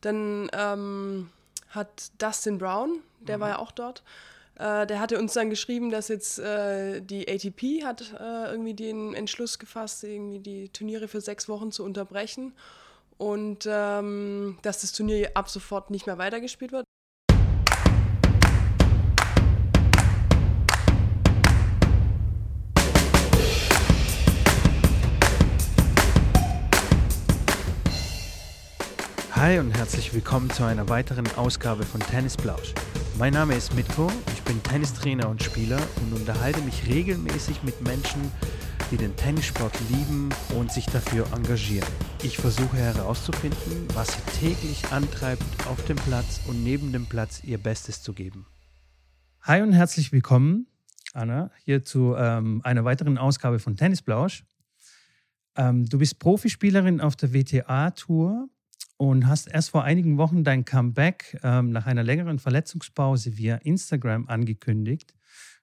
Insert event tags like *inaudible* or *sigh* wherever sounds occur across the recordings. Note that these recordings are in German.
Dann ähm, hat Dustin Brown, der mhm. war ja auch dort, äh, der hatte uns dann geschrieben, dass jetzt äh, die ATP hat äh, irgendwie den Entschluss gefasst, irgendwie die Turniere für sechs Wochen zu unterbrechen und ähm, dass das Turnier ab sofort nicht mehr weitergespielt wird. Herzlich willkommen zu einer weiteren Ausgabe von Tennis Plausch. Mein Name ist Mitko, ich bin Tennistrainer und Spieler und unterhalte mich regelmäßig mit Menschen, die den Tennissport lieben und sich dafür engagieren. Ich versuche herauszufinden, was sie täglich antreibt, auf dem Platz und neben dem Platz ihr Bestes zu geben. Hi und herzlich willkommen, Anna, hier zu ähm, einer weiteren Ausgabe von Tennisplausch. Ähm, du bist Profispielerin auf der WTA-Tour und hast erst vor einigen Wochen dein Comeback ähm, nach einer längeren Verletzungspause via Instagram angekündigt.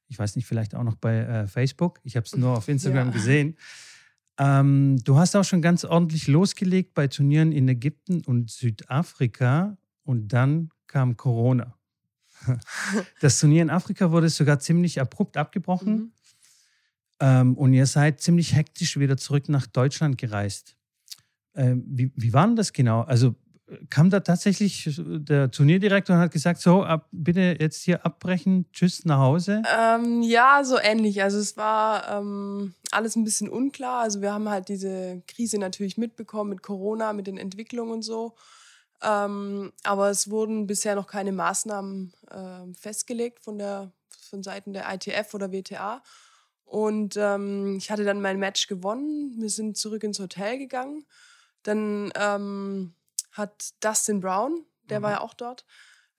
Ich weiß nicht, vielleicht auch noch bei äh, Facebook. Ich habe es nur auf Instagram ja. gesehen. Ähm, du hast auch schon ganz ordentlich losgelegt bei Turnieren in Ägypten und Südafrika und dann kam Corona. *laughs* Das Turnier in Afrika wurde sogar ziemlich abrupt abgebrochen mhm. ähm, und ihr seid ziemlich hektisch wieder zurück nach Deutschland gereist. Ähm, wie, wie war denn das genau? Also kam da tatsächlich der Turnierdirektor und hat gesagt, so, ab, bitte jetzt hier abbrechen, tschüss nach Hause? Ähm, ja, so ähnlich. Also es war ähm, alles ein bisschen unklar. Also wir haben halt diese Krise natürlich mitbekommen mit Corona, mit den Entwicklungen und so. Ähm, aber es wurden bisher noch keine Maßnahmen äh, festgelegt von, der, von Seiten der ITF oder WTA. Und ähm, ich hatte dann mein Match gewonnen. Wir sind zurück ins Hotel gegangen. Dann ähm, hat Dustin Brown, der mhm. war ja auch dort,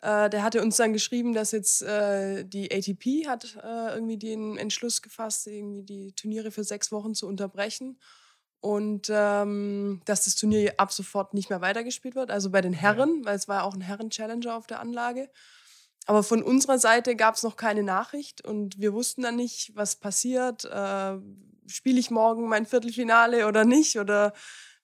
äh, der hatte uns dann geschrieben, dass jetzt äh, die ATP hat äh, irgendwie den Entschluss gefasst, irgendwie die Turniere für sechs Wochen zu unterbrechen und ähm, dass das Turnier ab sofort nicht mehr weitergespielt wird, also bei den Herren, weil es war ja auch ein Herren-Challenger auf der Anlage. Aber von unserer Seite gab es noch keine Nachricht und wir wussten dann nicht, was passiert. Äh, Spiele ich morgen mein Viertelfinale oder nicht? Oder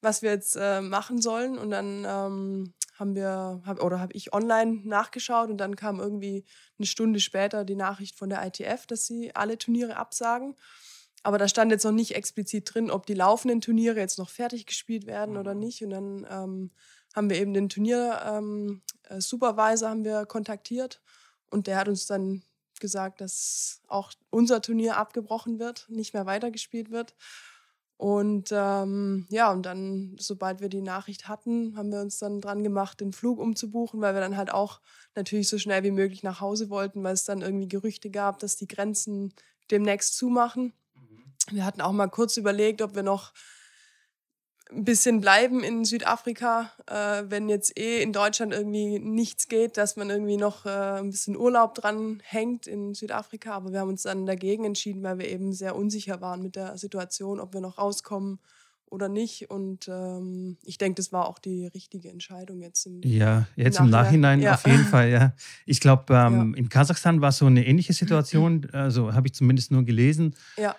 was wir jetzt äh, machen sollen. Und dann ähm, haben wir, hab, oder habe ich online nachgeschaut und dann kam irgendwie eine Stunde später die Nachricht von der ITF, dass sie alle Turniere absagen. Aber da stand jetzt noch nicht explizit drin, ob die laufenden Turniere jetzt noch fertig gespielt werden oder mhm. nicht. Und dann ähm, haben wir eben den Turnier-Supervisor ähm, äh, haben wir kontaktiert und der hat uns dann gesagt, dass auch unser Turnier abgebrochen wird, nicht mehr weitergespielt wird. Und ähm, ja, und dann, sobald wir die Nachricht hatten, haben wir uns dann dran gemacht, den Flug umzubuchen, weil wir dann halt auch natürlich so schnell wie möglich nach Hause wollten, weil es dann irgendwie Gerüchte gab, dass die Grenzen demnächst zumachen. Mhm. Wir hatten auch mal kurz überlegt, ob wir noch ein bisschen bleiben in Südafrika, äh, wenn jetzt eh in Deutschland irgendwie nichts geht, dass man irgendwie noch äh, ein bisschen Urlaub dran hängt in Südafrika. Aber wir haben uns dann dagegen entschieden, weil wir eben sehr unsicher waren mit der Situation, ob wir noch rauskommen oder nicht. Und ähm, ich denke, das war auch die richtige Entscheidung jetzt. Im, ja, jetzt im Nachhinein, ja. auf jeden Fall, ja. Ich glaube, ähm, ja. in Kasachstan war es so eine ähnliche Situation, *clears throat* also habe ich zumindest nur gelesen. Ja.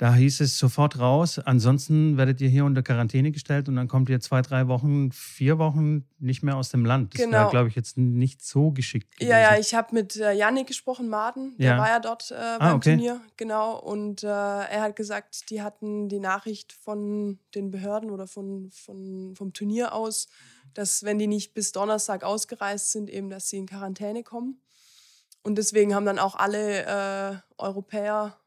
Da hieß es sofort raus. Ansonsten werdet ihr hier unter Quarantäne gestellt und dann kommt ihr zwei, drei Wochen, vier Wochen nicht mehr aus dem Land. Das genau. wäre, glaube ich, jetzt nicht so geschickt. Gewesen. Ja, ja, ich habe mit äh, Yannick gesprochen, Maden. Der ja. war ja dort äh, ah, beim ah, okay. Turnier. Genau. Und äh, er hat gesagt, die hatten die Nachricht von den Behörden oder von, von, vom Turnier aus, dass, wenn die nicht bis Donnerstag ausgereist sind, eben, dass sie in Quarantäne kommen. Und deswegen haben dann auch alle äh, Europäer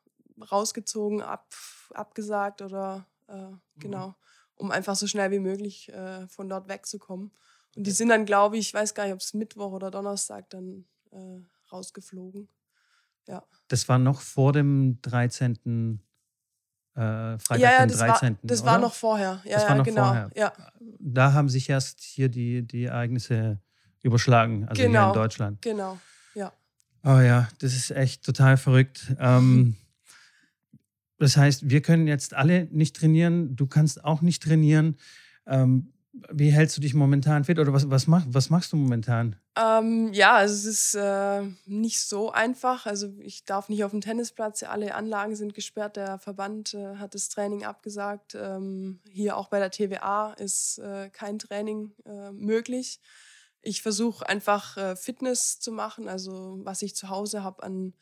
rausgezogen, ab, abgesagt oder äh, mhm. genau, um einfach so schnell wie möglich äh, von dort wegzukommen. Und die sind dann, glaube ich, ich weiß gar nicht, ob es Mittwoch oder Donnerstag dann äh, rausgeflogen. Ja. Das war noch vor dem 13. Äh, Freitag, ja, ja, den 13. War, das oder? war noch vorher. Ja, das war noch genau. vorher. Ja. Da haben sich erst hier die, die Ereignisse überschlagen, also genau, hier in genau, Deutschland. Genau, ja. Oh ja, das ist echt total verrückt. Ähm, *laughs* Das heißt, wir können jetzt alle nicht trainieren, du kannst auch nicht trainieren. Ähm, wie hältst du dich momentan fit oder was, was, mach, was machst du momentan? Ähm, ja, also es ist äh, nicht so einfach. Also ich darf nicht auf dem Tennisplatz, alle Anlagen sind gesperrt. Der Verband äh, hat das Training abgesagt. Ähm, hier auch bei der TVA ist äh, kein Training äh, möglich. ich versuche einfach äh, Fitness zu machen, also was ich zu Hause habe an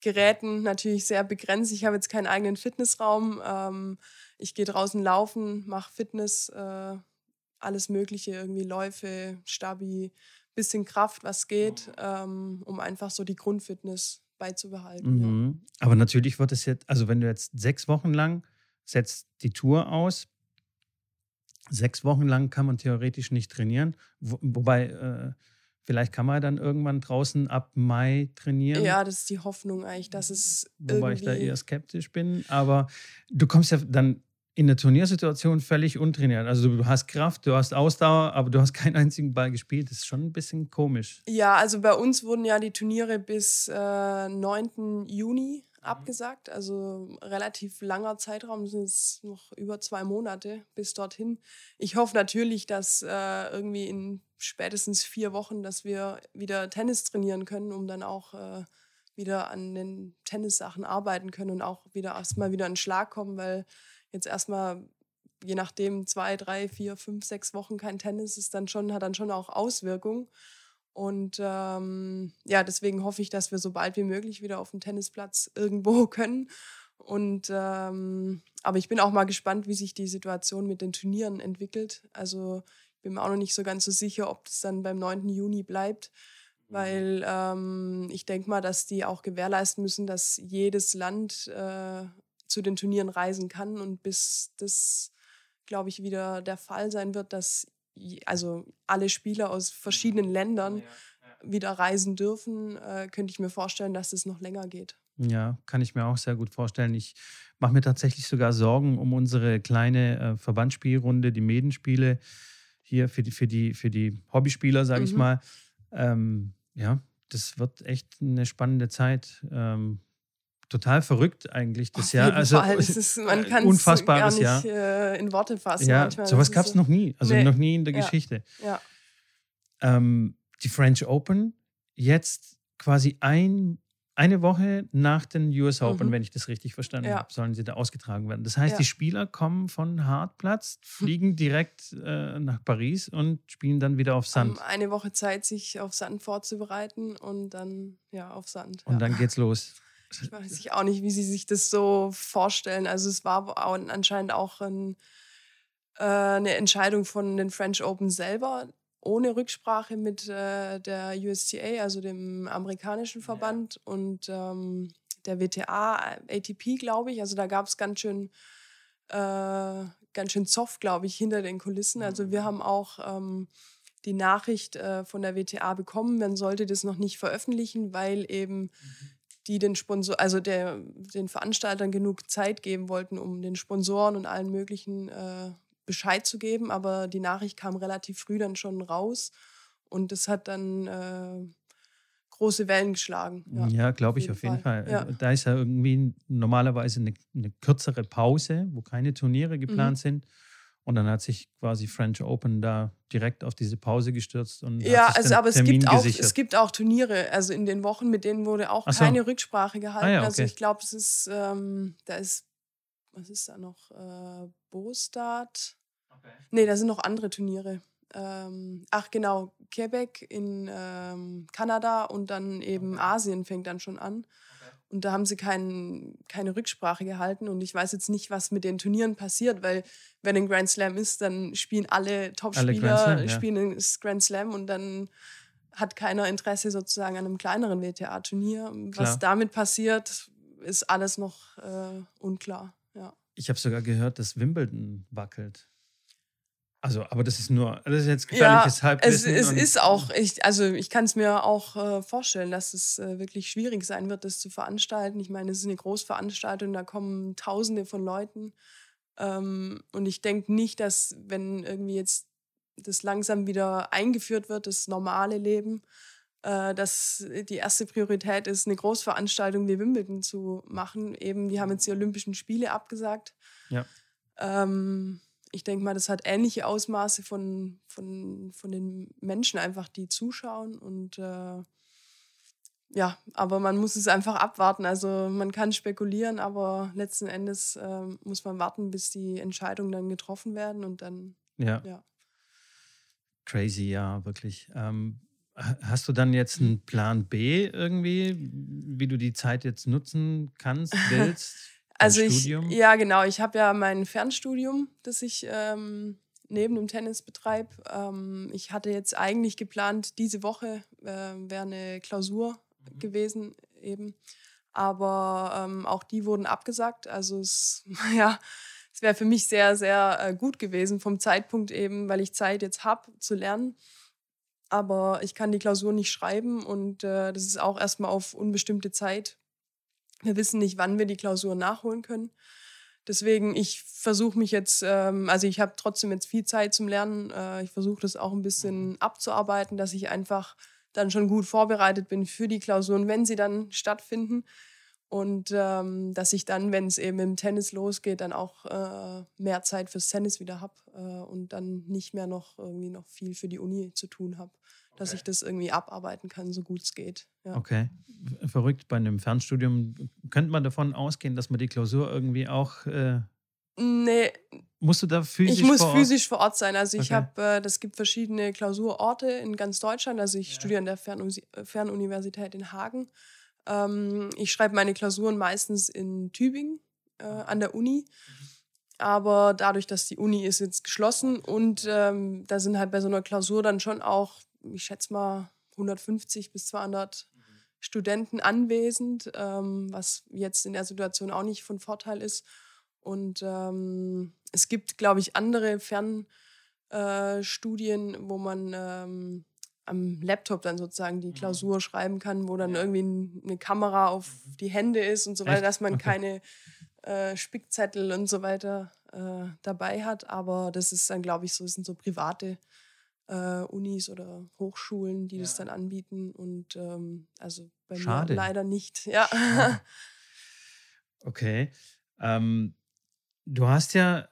Geräten natürlich sehr begrenzt. Ich habe jetzt keinen eigenen Fitnessraum. Ähm, ich gehe draußen laufen, mache Fitness, äh, alles Mögliche, irgendwie Läufe, Stabi, bisschen Kraft, was geht, ähm, um einfach so die Grundfitness beizubehalten. Mhm. Ja. Aber natürlich wird es jetzt, also wenn du jetzt sechs Wochen lang setzt die Tour aus, sechs Wochen lang kann man theoretisch nicht trainieren, wo, wobei äh, Vielleicht kann man dann irgendwann draußen ab Mai trainieren. Ja, das ist die Hoffnung eigentlich, dass es. Wobei ich da eher skeptisch bin. Aber du kommst ja dann in der Turniersituation völlig untrainiert. Also du hast Kraft, du hast Ausdauer, aber du hast keinen einzigen Ball gespielt. Das ist schon ein bisschen komisch. Ja, also bei uns wurden ja die Turniere bis äh, 9. Juni abgesagt. Also relativ langer Zeitraum, sind es noch über zwei Monate bis dorthin. Ich hoffe natürlich, dass äh, irgendwie in spätestens vier Wochen, dass wir wieder Tennis trainieren können, um dann auch äh, wieder an den Tennissachen arbeiten können und auch wieder erstmal wieder in Schlag kommen, weil jetzt erstmal je nachdem zwei, drei, vier, fünf, sechs Wochen kein Tennis ist dann schon, hat dann schon auch Auswirkungen. Und ähm, ja, deswegen hoffe ich, dass wir so bald wie möglich wieder auf dem Tennisplatz irgendwo *laughs* können. Und ähm, aber ich bin auch mal gespannt, wie sich die Situation mit den Turnieren entwickelt. Also ich bin mir auch noch nicht so ganz so sicher, ob das dann beim 9. Juni bleibt, mhm. weil ähm, ich denke mal, dass die auch gewährleisten müssen, dass jedes Land äh, zu den Turnieren reisen kann. Und bis das, glaube ich, wieder der Fall sein wird, dass also alle Spieler aus verschiedenen Ländern wieder reisen dürfen, äh, könnte ich mir vorstellen, dass es noch länger geht. Ja, kann ich mir auch sehr gut vorstellen. Ich mache mir tatsächlich sogar Sorgen um unsere kleine äh, Verbandsspielrunde, die Medenspiele hier für die, für die, für die Hobbyspieler, sage mhm. ich mal. Ähm, ja, das wird echt eine spannende Zeit. Ähm, total verrückt eigentlich das Auf Jahr. also Fall. Ist, man kann es gar nicht Jahr. Äh, in Worte fassen. Ja, manchmal. sowas gab es so noch nie. Also nee. noch nie in der ja. Geschichte. Ja. Ähm, die French Open jetzt quasi ein, eine Woche nach den US Open, mhm. wenn ich das richtig verstanden ja. habe, sollen sie da ausgetragen werden. Das heißt, ja. die Spieler kommen von Hartplatz, *laughs* fliegen direkt äh, nach Paris und spielen dann wieder auf Sand. Haben eine Woche Zeit, sich auf Sand vorzubereiten und dann ja auf Sand. Und dann geht's los. Ich weiß auch nicht, wie sie sich das so vorstellen. Also es war anscheinend auch ein, äh, eine Entscheidung von den French Open selber, ohne Rücksprache mit äh, der USTA, also dem amerikanischen Verband ja. und ähm, der WTA, ATP, glaube ich. Also da gab es ganz schön, äh, ganz schön Zoff, glaube ich, hinter den Kulissen. Also wir mhm. haben auch ähm, die Nachricht äh, von der WTA bekommen, man sollte das noch nicht veröffentlichen, weil eben mhm die den Sponsor, also der, den Veranstaltern genug Zeit geben wollten, um den Sponsoren und allen möglichen äh, Bescheid zu geben. Aber die Nachricht kam relativ früh dann schon raus und das hat dann äh, große Wellen geschlagen. Ja, ja glaube ich auf jeden Fall. Fall. Ja. Da ist ja irgendwie normalerweise eine, eine, kürzere Pause, wo keine Turniere geplant mhm. sind. Und dann hat sich quasi French Open da direkt auf diese Pause gestürzt. Und ja, also aber es gibt, auch, es gibt auch Turniere. Also in den Wochen, mit denen wurde auch so. keine Rücksprache gehalten. Ah, ja, also okay. Also ich glaube, es ist, ähm, da ist, was ist da noch? Äh, Bostad. Okay. Nee, da sind noch andere Turniere. Ähm, ach genau, Quebec in ähm, Kanada und dann eben okay. Asien fängt dann schon an. Und da haben sie kein, keine Rücksprache gehalten. Und ich weiß jetzt nicht, was mit den Turnieren passiert, weil wenn ein Grand Slam ist, dann spielen alle Top-Spieler ja. spielen Grand Slam und dann hat keiner Interesse sozusagen an einem kleineren WTA-Turnier. Was damit passiert, ist alles noch äh, unklar. Ja. Ich habe sogar gehört, dass Wimbledon wackelt. Also, aber das ist nur, das ist jetzt gefährliches ja, Halbwissen. Es, es ist auch, ich, also ich kann es mir auch äh, vorstellen, dass es äh, wirklich schwierig sein wird, das zu veranstalten. Ich meine, es ist eine Großveranstaltung, da kommen Tausende von Leuten. Ähm, und ich denke nicht, dass, wenn irgendwie jetzt das langsam wieder eingeführt wird, das normale Leben, äh, dass die erste Priorität ist, eine Großveranstaltung wie Wimbledon zu machen. Eben, die haben jetzt die Olympischen Spiele abgesagt. Ja. Ähm, ich denke mal, das hat ähnliche Ausmaße von, von, von den Menschen einfach, die zuschauen. Und äh, ja, aber man muss es einfach abwarten. Also man kann spekulieren, aber letzten Endes äh, muss man warten, bis die Entscheidungen dann getroffen werden und dann. Ja. ja. Crazy, ja, wirklich. Ähm, hast du dann jetzt einen Plan B irgendwie, wie du die Zeit jetzt nutzen kannst, *laughs* willst? Also ich, ja genau, ich habe ja mein Fernstudium, das ich ähm, neben dem Tennis betreibe. Ähm, ich hatte jetzt eigentlich geplant, diese Woche äh, wäre eine Klausur mhm. gewesen eben, aber ähm, auch die wurden abgesagt. Also es, *laughs* ja, es wäre für mich sehr, sehr äh, gut gewesen vom Zeitpunkt eben, weil ich Zeit jetzt habe zu lernen. Aber ich kann die Klausur nicht schreiben und äh, das ist auch erstmal auf unbestimmte Zeit. Wir wissen nicht, wann wir die Klausur nachholen können. Deswegen, ich versuche mich jetzt, ähm, also ich habe trotzdem jetzt viel Zeit zum Lernen. Äh, ich versuche das auch ein bisschen mhm. abzuarbeiten, dass ich einfach dann schon gut vorbereitet bin für die Klausuren, wenn sie dann stattfinden. Und ähm, dass ich dann, wenn es eben im Tennis losgeht, dann auch äh, mehr Zeit fürs Tennis wieder habe äh, und dann nicht mehr noch irgendwie noch viel für die Uni zu tun habe. Okay. Dass ich das irgendwie abarbeiten kann, so gut es geht. Ja. Okay. Verrückt bei einem Fernstudium. Könnte man davon ausgehen, dass man die Klausur irgendwie auch. Äh nee. Musst du da physisch Ich muss vor physisch vor Ort sein. Also ich habe, äh, das gibt verschiedene Klausurorte in ganz Deutschland. Also ich ja. studiere an der Fernuniversität in Hagen. Ähm, ich schreibe meine Klausuren meistens in Tübingen äh, an der Uni. Aber dadurch, dass die Uni ist jetzt geschlossen und ähm, da sind halt bei so einer Klausur dann schon auch, ich schätze mal, 150 bis 200 Studenten anwesend, ähm, was jetzt in der Situation auch nicht von Vorteil ist. Und ähm, es gibt, glaube ich, andere Fernstudien, äh, wo man ähm, am Laptop dann sozusagen die mhm. Klausur schreiben kann, wo dann ja. irgendwie eine Kamera auf mhm. die Hände ist und so weiter, dass man okay. *laughs* keine äh, Spickzettel und so weiter äh, dabei hat. Aber das ist dann, glaube ich, so, sind so private äh, Unis oder Hochschulen, die ja. das dann anbieten. Und ähm, also bei Schade. mir leider nicht. Ja. *laughs* Okay. Ähm, du hast ja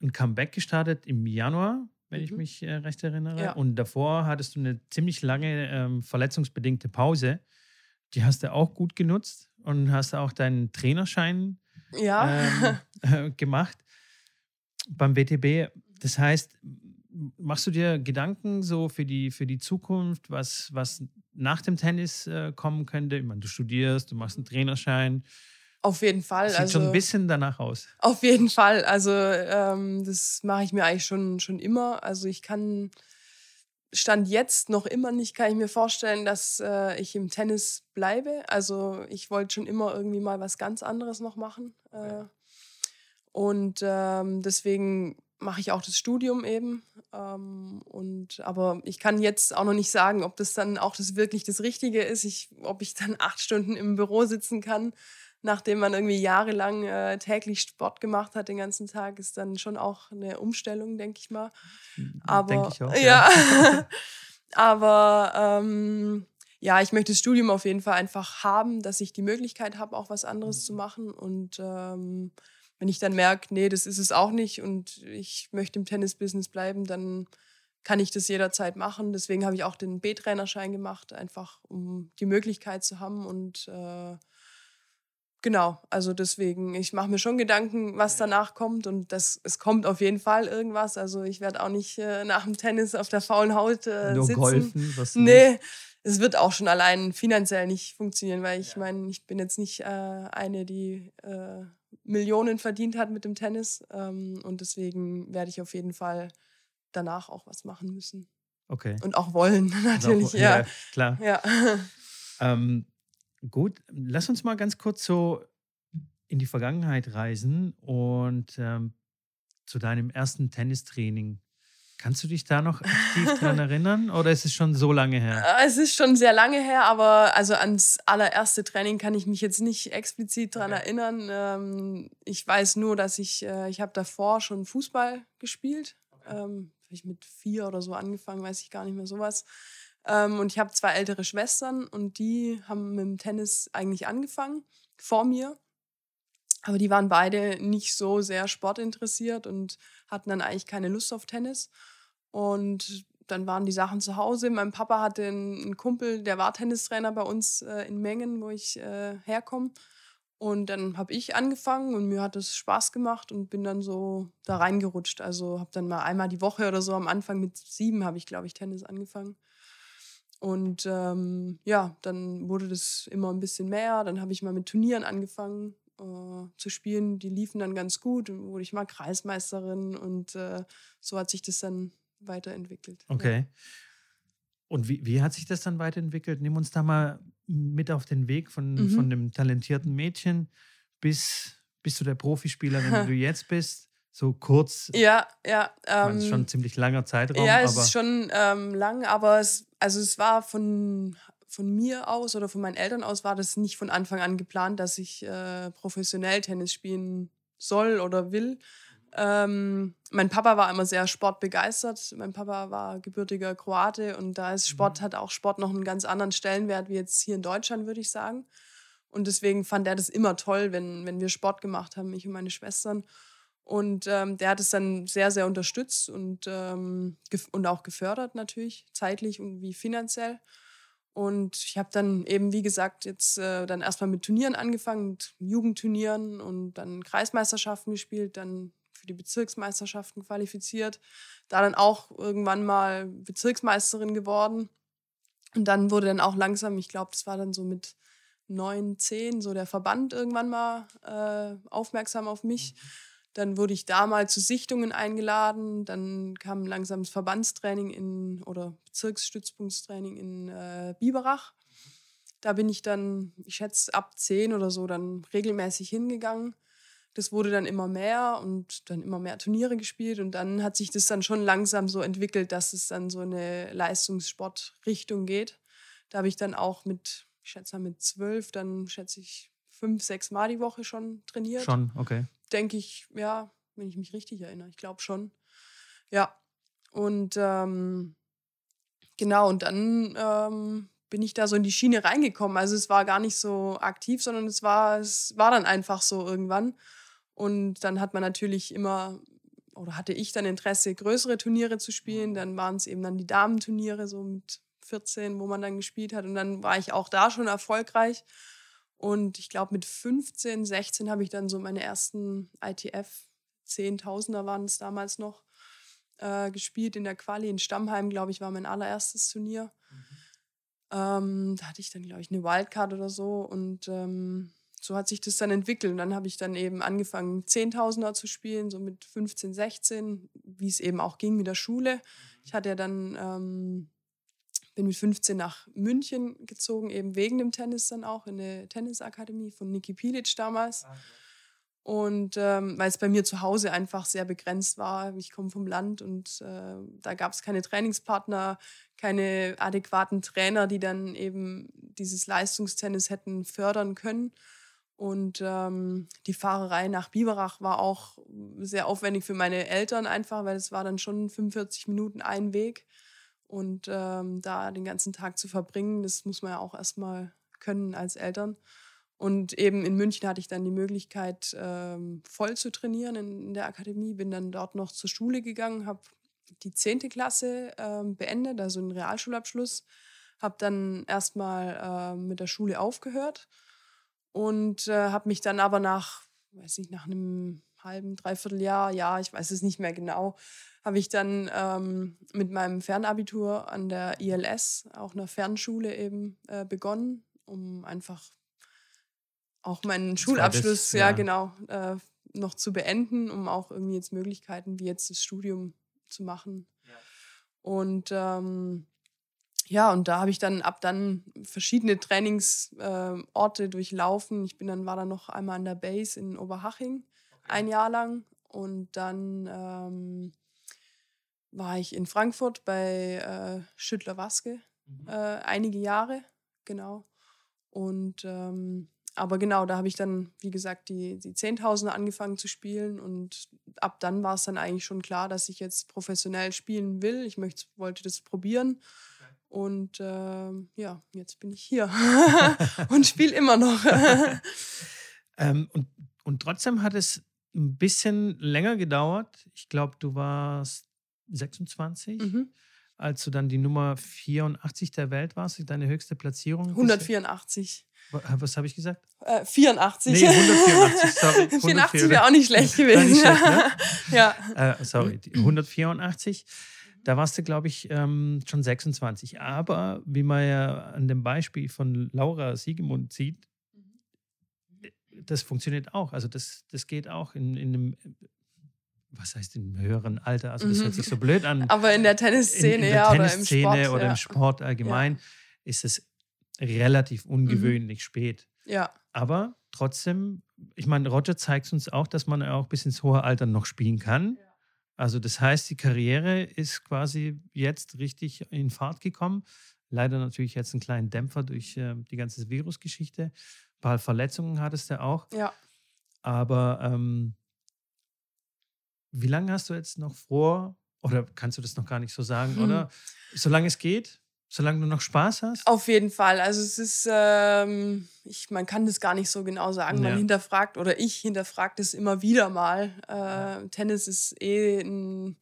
ein Comeback gestartet im Januar wenn mhm. ich mich äh, recht erinnere. Ja. Und davor hattest du eine ziemlich lange ähm, verletzungsbedingte Pause. Die hast du auch gut genutzt und hast auch deinen Trainerschein ja. ähm, äh, *laughs* *laughs* gemacht beim WTB. Das heißt, machst du dir Gedanken so für die, für die Zukunft, was, was nach dem Tennis äh, kommen könnte? Ich meine, du studierst, du machst einen Trainerschein. Auf jeden Fall. Sieht also, schon ein bisschen danach aus. Auf jeden Fall. Also ähm, das mache ich mir eigentlich schon, schon immer. Also ich kann, Stand jetzt noch immer nicht, kann ich mir vorstellen, dass äh, ich im Tennis bleibe. Also ich wollte schon immer irgendwie mal was ganz anderes noch machen. Äh, und ähm, deswegen mache ich auch das Studium eben. Ähm, und, aber ich kann jetzt auch noch nicht sagen, ob das dann auch das wirklich das Richtige ist, ich, ob ich dann acht Stunden im Büro sitzen kann nachdem man irgendwie jahrelang äh, täglich Sport gemacht hat den ganzen Tag, ist dann schon auch eine Umstellung, denke ich mal. Aber denk ich auch, ja. ja. *laughs* Aber ähm, ja, ich möchte das Studium auf jeden Fall einfach haben, dass ich die Möglichkeit habe, auch was anderes mhm. zu machen. Und ähm, wenn ich dann merke, nee, das ist es auch nicht und ich möchte im Tennisbusiness bleiben, dann kann ich das jederzeit machen. Deswegen habe ich auch den B-Trainerschein gemacht, einfach um die Möglichkeit zu haben und äh, Genau, also deswegen, ich mache mir schon Gedanken, was danach kommt und das, es kommt auf jeden Fall irgendwas. Also ich werde auch nicht äh, nach dem Tennis auf der faulen Haut äh, Nur sitzen. Golfen, was nee, es wird auch schon allein finanziell nicht funktionieren, weil ich ja. meine, ich bin jetzt nicht äh, eine, die äh, Millionen verdient hat mit dem Tennis ähm, und deswegen werde ich auf jeden Fall danach auch was machen müssen. Okay. Und auch wollen, *laughs* natürlich, auch, ja. ja. Klar. Ja. *laughs* Ähm, Gut, lass uns mal ganz kurz so in die Vergangenheit reisen und ähm, zu deinem ersten Tennistraining. Kannst du dich da noch *laughs* aktiv dran erinnern oder ist es schon so lange her? Äh, es ist schon sehr lange her, aber also ans allererste Training kann ich mich jetzt nicht explizit dran okay. erinnern. Ähm, ich weiß nur, dass ich, äh, ich habe davor schon Fußball gespielt. Okay. Ähm, ich mit vier oder so angefangen, weiß ich gar nicht mehr sowas. Ähm, und ich habe zwei ältere Schwestern und die haben mit dem Tennis eigentlich angefangen, vor mir. Aber die waren beide nicht so sehr sportinteressiert und hatten dann eigentlich keine Lust auf Tennis. Und dann waren die Sachen zu Hause. Mein Papa hatte einen Kumpel, der war Tennistrainer bei uns äh, in Mengen, wo ich äh, herkomme. Und dann habe ich angefangen und mir hat es Spaß gemacht und bin dann so da reingerutscht. Also habe dann mal einmal die Woche oder so am Anfang mit sieben habe ich, glaube ich, Tennis angefangen. Und ähm, ja, dann wurde das immer ein bisschen mehr. Dann habe ich mal mit Turnieren angefangen äh, zu spielen. Die liefen dann ganz gut. Dann wurde ich mal Kreismeisterin und äh, so hat sich das dann weiterentwickelt. Okay. Ja. Und wie, wie hat sich das dann weiterentwickelt? Nimm uns da mal mit auf den Weg von, mhm. von dem talentierten Mädchen bis, bis zu der Profispielerin, *laughs* die du jetzt bist. So kurz. Ja, ja. Ähm, ist schon ein ziemlich langer Zeitraum. Ja, es ist schon ähm, lang, aber es, also es war von, von mir aus oder von meinen Eltern aus war das nicht von Anfang an geplant, dass ich äh, professionell Tennis spielen soll oder will. Ähm, mein Papa war immer sehr sportbegeistert. Mein Papa war gebürtiger Kroate und da ist Sport, mhm. hat auch Sport noch einen ganz anderen Stellenwert wie jetzt hier in Deutschland, würde ich sagen. Und deswegen fand er das immer toll, wenn, wenn wir Sport gemacht haben, ich und meine Schwestern. Und ähm, der hat es dann sehr, sehr unterstützt und, ähm, und auch gefördert natürlich, zeitlich und wie finanziell. Und ich habe dann eben, wie gesagt, jetzt äh, dann erstmal mit Turnieren angefangen, mit Jugendturnieren und dann Kreismeisterschaften gespielt, dann für die Bezirksmeisterschaften qualifiziert. Da dann auch irgendwann mal Bezirksmeisterin geworden. Und dann wurde dann auch langsam, ich glaube, das war dann so mit neun, zehn, so der Verband irgendwann mal äh, aufmerksam auf mich. Mhm. Dann wurde ich da mal zu Sichtungen eingeladen. Dann kam langsam das Verbandstraining in oder Bezirksstützpunktstraining in äh, Biberach. Da bin ich dann, ich schätze, ab zehn oder so dann regelmäßig hingegangen das wurde dann immer mehr und dann immer mehr Turniere gespielt und dann hat sich das dann schon langsam so entwickelt, dass es dann so eine Leistungssportrichtung geht. Da habe ich dann auch mit, ich schätze mal mit zwölf, dann schätze ich fünf, sechs Mal die Woche schon trainiert. Schon, okay. Denke ich, ja, wenn ich mich richtig erinnere. Ich glaube schon. Ja. Und ähm, genau, und dann ähm, bin ich da so in die Schiene reingekommen. Also es war gar nicht so aktiv, sondern es war, es war dann einfach so irgendwann. Und dann hat man natürlich immer, oder hatte ich dann Interesse, größere Turniere zu spielen. Dann waren es eben dann die Damenturniere, so mit 14, wo man dann gespielt hat. Und dann war ich auch da schon erfolgreich. Und ich glaube, mit 15, 16 habe ich dann so meine ersten ITF, Zehntausender waren es damals noch, äh, gespielt in der Quali in Stammheim, glaube ich, war mein allererstes Turnier. Mhm. Ähm, da hatte ich dann, glaube ich, eine Wildcard oder so. Und ähm, so hat sich das dann entwickelt. Und dann habe ich dann eben angefangen, Zehntausender zu spielen, so mit 15, 16, wie es eben auch ging mit der Schule. Ich hatte ja dann, ähm, bin mit 15 nach München gezogen, eben wegen dem Tennis dann auch, in der Tennisakademie von Niki Pilic damals. Ah, und ähm, weil es bei mir zu Hause einfach sehr begrenzt war. Ich komme vom Land und äh, da gab es keine Trainingspartner, keine adäquaten Trainer, die dann eben dieses Leistungstennis hätten fördern können. Und ähm, die Fahrerei nach Biberach war auch sehr aufwendig für meine Eltern einfach, weil es war dann schon 45 Minuten ein Weg. Und ähm, da den ganzen Tag zu verbringen, das muss man ja auch erstmal können als Eltern. Und eben in München hatte ich dann die Möglichkeit, ähm, voll zu trainieren in, in, der Akademie. Bin dann dort noch zur Schule gegangen, habe die 10. Klasse ähm, beendet, also einen Realschulabschluss. Habe dann erstmal äh, mit der Schule aufgehört und äh, habe mich dann aber nach, weiß nicht, nach einem halben, dreiviertel Jahr, ja, ich weiß es nicht mehr genau, habe ich dann ähm, mit meinem Fernabitur an der ILS, auch einer Fernschule eben, äh, begonnen, um einfach auch meinen Schulabschluss, das, ja. ja, genau, äh, noch zu beenden, um auch irgendwie jetzt Möglichkeiten wie jetzt das Studium zu machen. Ja. Und ähm, ja, und da habe ich dann ab dann verschiedene Trainingsorte äh, durchlaufen. Ich bin dann, war dann noch einmal an der Base in Oberhaching. Ein Jahr lang. Und dann ähm, war ich in Frankfurt bei äh, Schüttler Waske mhm. äh, einige Jahre, genau. Und ähm, aber genau, da habe ich dann, wie gesagt, die, die Zehntausender angefangen zu spielen und ab dann war es dann eigentlich schon klar, dass ich jetzt professionell spielen will. Ich möchte, wollte das probieren und äh, ja, jetzt bin ich hier *laughs* und spiele immer noch. *laughs* ähm, und, und trotzdem hat es ein bisschen länger gedauert. Ich glaube, du warst 26, mhm. als du dann die Nummer 84 der Welt warst, deine höchste Platzierung? 184. Was habe ich gesagt? Äh, 84. Nee, 184, sorry. *laughs* 84 wäre auch nicht schlecht gewesen. Nicht schlecht, ne? *laughs* ja. Äh, sorry, 184. Da warst du, glaube ich, ähm, schon 26. Aber wie man ja an dem Beispiel von Laura Siegemund sieht, das funktioniert auch. Also das, das geht auch in, in einem, was heißt in einem höheren Alter. Also das hört sich so blöd an. Aber in der Tennisszene, in, ja, oder im Sport. oder ja. im Sport allgemein ja. ist es relativ ungewöhnlich mhm. spät. Ja. Aber trotzdem, ich meine, Roger zeigt uns auch, dass man auch bis ins hohe Alter noch spielen kann. Ja. Also das heißt, die Karriere ist quasi jetzt richtig in Fahrt gekommen. Leider natürlich jetzt einen kleinen Dämpfer durch äh, die ganze Virusgeschichte. Ein paar Verletzungen hattest du auch. Ja. Aber ähm, wie lange hast du jetzt noch vor, oder kannst du das noch gar nicht so sagen, hm. oder? Solange es geht? Solange du noch Spaß hast? Auf jeden Fall. Also es ist, ähm, ich, man kann das gar nicht so genau sagen. Man hinterfragt oder ich hinterfragt es immer wieder mal. Äh, ja. Tennis ist eh ein,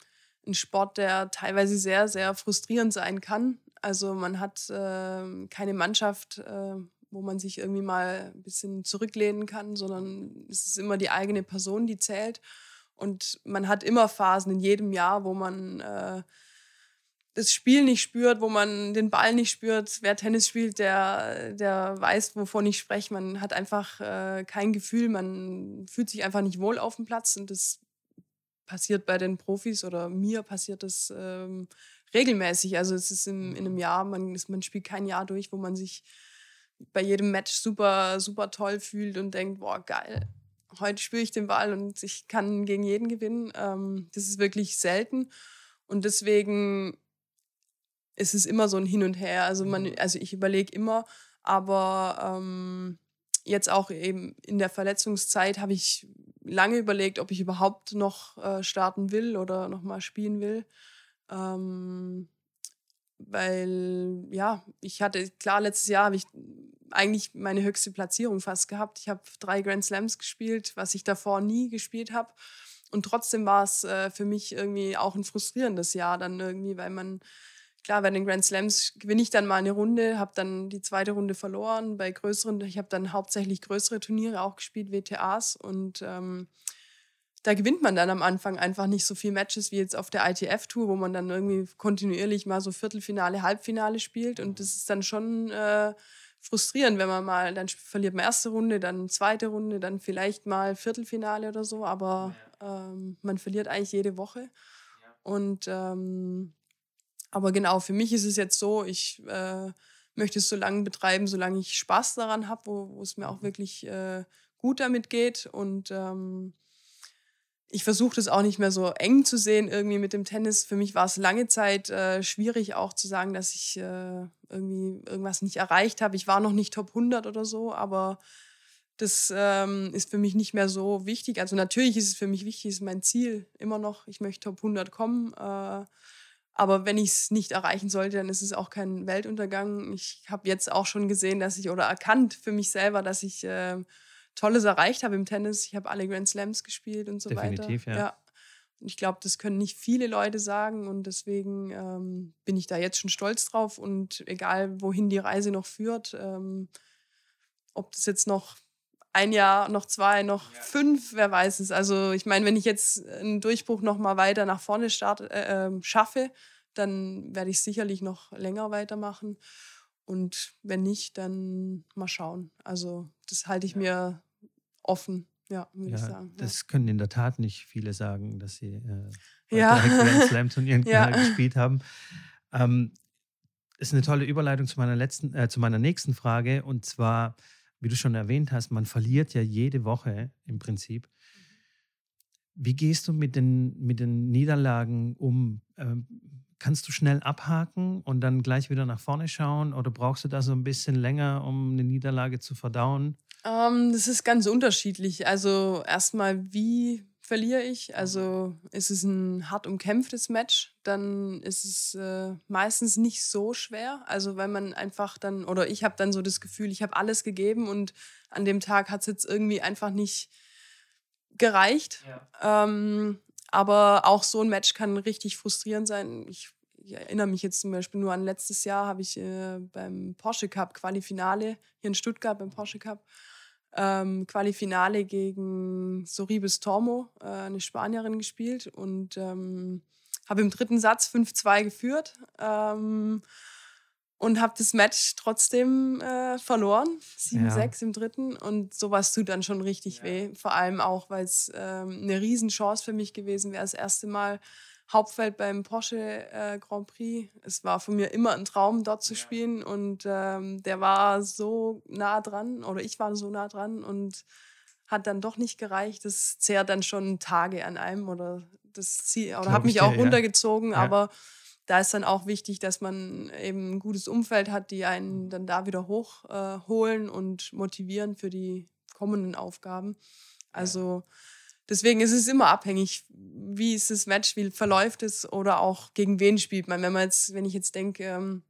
ein, Sport, der teilweise sehr, sehr frustrierend sein kann. Also man hat äh, keine Mannschaft, äh, wo man sich irgendwie mal ein bisschen zurücklehnen kann, sondern es ist immer die eigene Person, die zählt. Und man hat immer Phasen in jedem Jahr, wo man äh, das Spiel nicht spürt, wo man den Ball nicht spürt. Wer Tennis spielt, der, der weiß, wovon ich spreche. Man hat einfach äh, kein Gefühl, man fühlt sich einfach nicht wohl auf dem Platz und das passiert bei den Profis oder mir passiert das ähm, regelmäßig. Also es ist im, in einem Jahr, man, man spielt kein Jahr durch, wo man sich bei jedem Match super, super toll fühlt und denkt, boah, geil, heute spüre ich den Ball und ich kann gegen jeden gewinnen. Ähm, das ist wirklich selten. Und deswegen es ist immer so ein Hin und Her. Also man, mhm. also ich überlege immer, aber ähm, jetzt auch eben in der Verletzungszeit habe ich lange überlegt, ob ich überhaupt noch äh, starten will oder noch mal spielen will. Ähm, weil ja, ich hatte, klar, letztes Jahr habe ich eigentlich meine höchste Platzierung fast gehabt. Ich habe drei Grand Slams gespielt, was ich davor nie gespielt habe. Und trotzdem war es äh, für mich irgendwie auch ein frustrierendes Jahr dann irgendwie, weil man klar, bei den Grand Slams gewinne ich dann mal eine Runde, habe dann die zweite Runde verloren. Bei größeren, ich habe dann hauptsächlich größere Turniere auch gespielt, WTAs. Und ähm, da gewinnt man dann am Anfang einfach nicht so viele Matches wie jetzt auf der ITF-Tour, wo man dann irgendwie kontinuierlich mal so Viertelfinale, Halbfinale spielt. Und das ist dann schon äh, frustrierend, wenn man mal, dann verliert man erste Runde, dann zweite Runde, dann vielleicht mal Viertelfinale oder so. Aber ähm, man verliert eigentlich jede Woche. Und ähm, aber genau, für mich ist es jetzt so, ich äh, möchte es so lange betreiben, solange ich Spaß daran habe, wo, wo es mir auch mhm. wirklich äh, gut damit geht. Und ähm, ich versuche das auch nicht mehr so eng zu sehen irgendwie mit dem Tennis. Für mich war es lange Zeit äh, schwierig auch zu sagen, dass ich äh, irgendwie irgendwas nicht erreicht habe. Ich war noch nicht Top 100 oder so, aber das ähm, ist für mich nicht mehr so wichtig. Also natürlich ist es für mich wichtig, ist mein Ziel immer noch. Ich möchte Top 100 kommen. Äh, aber wenn ich es nicht erreichen sollte, dann ist es auch kein Weltuntergang. Ich habe jetzt auch schon gesehen, dass ich oder erkannt für mich selber, dass ich äh, Tolles erreicht habe im Tennis. Ich habe alle Grand Slams gespielt und so Definitiv, weiter. Ja. ja. Und ich glaube, das können nicht viele Leute sagen und deswegen ähm, bin ich da jetzt schon stolz drauf und egal, wohin die Reise noch führt, ähm, ob das jetzt noch ein Jahr, noch zwei, noch ja. fünf, wer weiß es. Also ich meine, wenn ich jetzt einen Durchbruch noch mal weiter nach vorne start, äh, ähm, schaffe, dann werde ich sicherlich noch länger weitermachen. Und wenn nicht, dann mal schauen. Also das halte ich ja. mir offen, ja, würde ja, ich sagen. Das können in der Tat nicht viele sagen, dass sie äh, ja. Grand *laughs* Slam Turnieren ja. gespielt haben. Ähm, ist eine tolle Überleitung zu meiner letzten, äh, zu meiner nächsten Frage. Und zwar, wie du schon erwähnt hast, man verliert ja jede Woche im Prinzip. Wie gehst du mit den, mit den Niederlagen um? Ähm, kannst du schnell abhaken und dann gleich wieder nach vorne schauen oder brauchst du da so ein bisschen länger, um eine Niederlage zu verdauen? Ähm, das ist ganz unterschiedlich. Also erstmal, wie verliere ich? Also ist es ein hart umkämpftes Match, dann ist es äh, meistens nicht so schwer. Also weil man einfach dann, oder ich habe dann so das Gefühl, ich habe alles gegeben und an dem Tag hat es jetzt irgendwie einfach nicht gereicht. Ja. Ähm, aber auch so ein Match kann richtig frustrierend sein. Ich ich erinnere mich jetzt zum Beispiel nur an letztes Jahr, habe ich äh, beim Porsche Cup Qualifinale hier in Stuttgart beim Porsche Cup ähm, Qualifinale gegen Soribes Tormo, äh, eine Spanierin, gespielt und ähm, habe im dritten Satz 5-2 geführt. Ähm, und habe das Match trotzdem äh, verloren. 7-6 ja. im dritten. Und sowas tut dann schon richtig ja. weh. Vor allem auch, weil es ähm, eine Riesenchance für mich gewesen wäre. Das erste Mal Hauptfeld beim Porsche äh, Grand Prix. Es war von mir immer ein Traum, dort zu ja. spielen. Und ähm, der war so nah dran, oder ich war so nah dran und hat dann doch nicht gereicht. Das zehrt dann schon Tage an einem oder das Ziel, oder hat mich auch runtergezogen. Aber da ist dann auch wichtig, dass man eben ein gutes Umfeld hat, die einen mhm. dann da wieder hochholen äh, und motivieren für die kommenden Aufgaben. Also deswegen ist es immer abhängig, wie ist das Match, wie verläuft es oder auch gegen wen spielt man. Wenn man jetzt, wenn ich jetzt denke, ähm,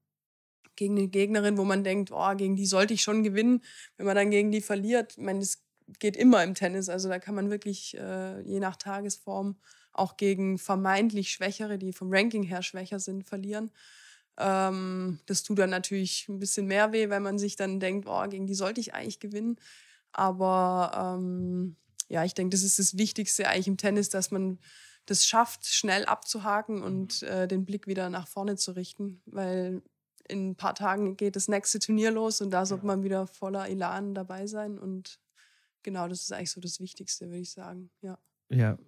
gegen eine Gegnerin, wo man denkt, oh, gegen die sollte ich schon gewinnen, wenn man dann gegen die verliert, ich meine, das geht immer im Tennis. Also da kann man wirklich äh, je nach Tagesform auch gegen vermeintlich Schwächere, die vom Ranking her schwächer sind, verlieren. Ähm, das tut dann natürlich ein bisschen mehr weh, weil man sich dann denkt, oh, gegen die sollte ich eigentlich gewinnen. Aber ähm, ja, ich denke, das ist das Wichtigste eigentlich im Tennis, dass man das schafft, schnell abzuhaken und mhm. äh, den Blick wieder nach vorne zu richten, weil in ein paar Tagen geht das nächste Turnier los und da sollte man wieder voller Elan dabei sein und genau, das ist eigentlich so das Wichtigste, würde ich sagen, ja. Ja,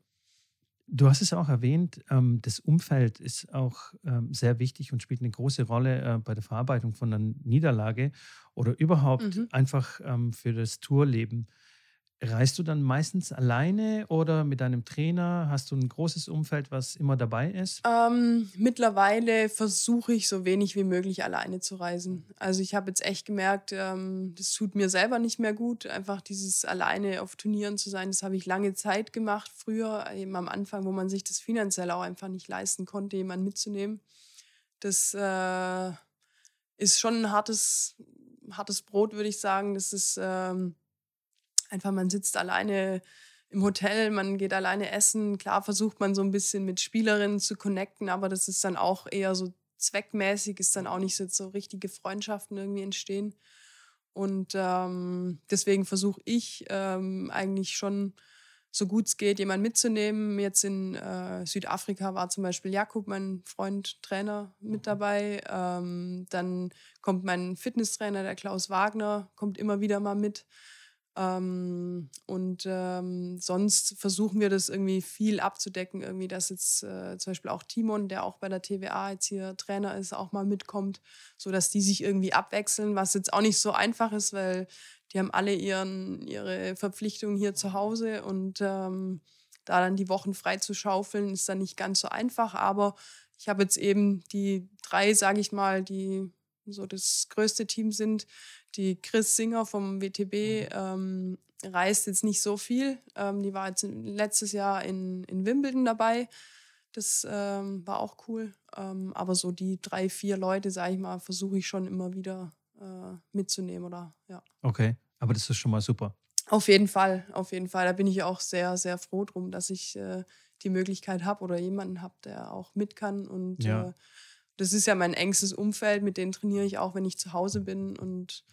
Du hast es auch erwähnt, ähm, das Umfeld ist auch ähm, sehr wichtig und spielt eine große Rolle äh, bei der Verarbeitung von einer Niederlage oder überhaupt mhm. einfach ähm, für das Tourleben. Reist du dann meistens alleine oder mit deinem Trainer? Hast du ein großes Umfeld, was immer dabei ist? Ähm, mittlerweile versuche ich so wenig wie möglich alleine zu reisen. Also ich habe jetzt echt gemerkt, ähm, das tut mir selber nicht mehr gut, einfach dieses alleine auf Turnieren zu sein. Das habe ich lange Zeit gemacht, früher eben am Anfang, wo man sich das finanziell auch einfach nicht leisten konnte, jemanden mitzunehmen. Das äh, ist schon ein hartes, hartes Brot, würde ich sagen. Das ist ähm, einfach, man sitzt alleine im Hotel, man geht alleine essen. Klar versucht man so ein bisschen mit Spielerinnen zu connecten, aber das ist dann auch eher so zweckmäßig, ist dann auch nicht so, so richtige Freundschaften irgendwie entstehen. Und ähm, deswegen versuche ich ähm, eigentlich schon, so gut es geht, jemanden mitzunehmen. Jetzt in äh, Südafrika war zum Beispiel Jakub, mein Freund, Trainer, mit mhm. dabei. Ähm, dann kommt mein Fitnesstrainer, der Klaus Wagner, kommt immer wieder mal mit. Ähm, und ähm, sonst versuchen wir das irgendwie viel abzudecken, irgendwie, dass jetzt äh, zum Beispiel auch Timon, der auch bei der TVA jetzt hier Trainer ist, auch mal mitkommt, sodass die sich irgendwie abwechseln, was jetzt auch nicht so einfach ist, weil die haben alle ihren, ihre Verpflichtungen hier zu Hause und ähm, da dann die Wochen frei zu schaufeln, ist dann nicht ganz so einfach. Aber ich habe jetzt eben die drei, sage ich mal, die so das größte Team sind, die Chris Singer vom WTB mhm. ähm, reist jetzt nicht so viel. Ähm, die war jetzt letztes Jahr in, in Wimbledon dabei. Das ähm, war auch cool. Ähm, aber so die drei, vier Leute, sage ich mal, versuche ich schon immer wieder äh, mitzunehmen. Oder, ja. Okay, aber das ist schon mal super. Auf jeden Fall, auf jeden Fall. Da bin ich auch sehr, sehr froh drum, dass ich äh, die Möglichkeit habe oder jemanden habe, der auch mit kann. Und ja. äh, das ist ja mein engstes Umfeld, mit denen trainiere ich auch, wenn ich zu Hause bin. Und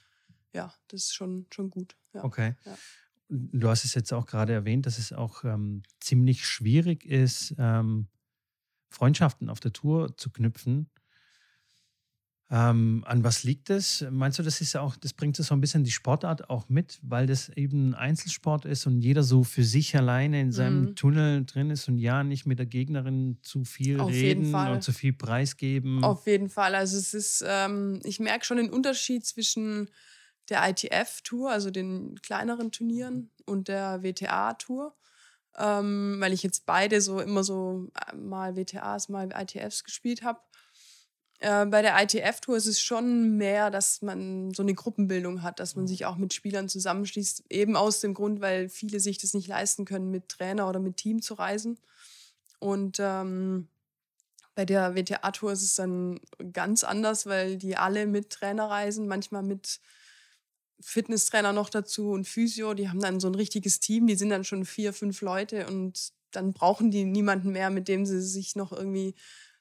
ja, das ist schon, schon gut. Ja. Okay. Ja. Du hast es jetzt auch gerade erwähnt, dass es auch ähm, ziemlich schwierig ist, ähm, Freundschaften auf der Tour zu knüpfen. Ähm, an was liegt das? Meinst du, das ist ja auch, das bringt so ein bisschen die Sportart auch mit, weil das eben ein Einzelsport ist und jeder so für sich alleine in seinem mhm. Tunnel drin ist und ja nicht mit der Gegnerin zu viel Auf reden und zu viel preisgeben? Auf jeden Fall. Also es ist, ähm, ich merke schon den Unterschied zwischen der ITF-Tour, also den kleineren Turnieren und der WTA-Tour, ähm, weil ich jetzt beide so immer so äh, mal WTAs, mal ITFs gespielt habe. Äh, bei der ITF-Tour ist es schon mehr, dass man so eine Gruppenbildung hat, dass man sich auch mit Spielern zusammenschließt, eben aus dem Grund, weil viele sich das nicht leisten können, mit Trainer oder mit Team zu reisen. Und ähm, bei der WTA-Tour ist es dann ganz anders, weil die alle mit Trainer reisen, manchmal mit Fitnesstrainer noch dazu und Physio, die haben dann so ein richtiges Team, die sind dann schon vier, fünf Leute und dann brauchen die niemanden mehr, mit dem sie sich noch irgendwie